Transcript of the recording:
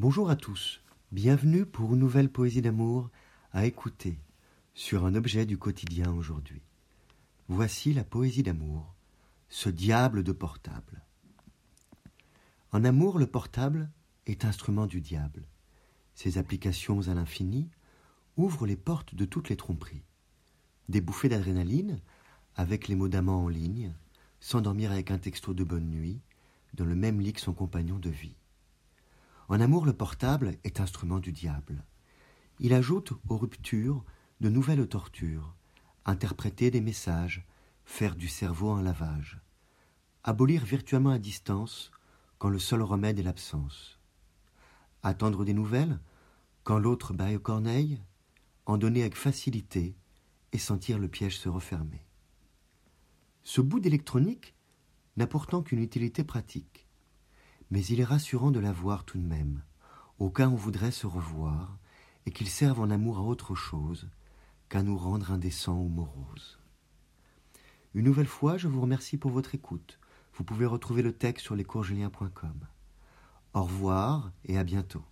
Bonjour à tous, bienvenue pour une nouvelle poésie d'amour à écouter sur un objet du quotidien aujourd'hui. Voici la poésie d'amour, ce diable de portable. En amour, le portable est instrument du diable. Ses applications à l'infini ouvrent les portes de toutes les tromperies. Des bouffées d'adrénaline, avec les mots d'amant en ligne, s'endormir avec un texto de bonne nuit, dans le même lit que son compagnon de vie. En amour, le portable est instrument du diable. Il ajoute aux ruptures de nouvelles tortures, interpréter des messages, faire du cerveau un lavage, abolir virtuellement à distance quand le seul remède est l'absence, attendre des nouvelles quand l'autre baille aux corneilles, en donner avec facilité et sentir le piège se refermer. Ce bout d'électronique n'a pourtant qu'une utilité pratique mais il est rassurant de l'avoir tout de même, au cas où on voudrait se revoir, et qu'il serve en amour à autre chose qu'à nous rendre indécents ou moroses. Une nouvelle fois, je vous remercie pour votre écoute. Vous pouvez retrouver le texte sur lescoursjulien.com. Au revoir et à bientôt.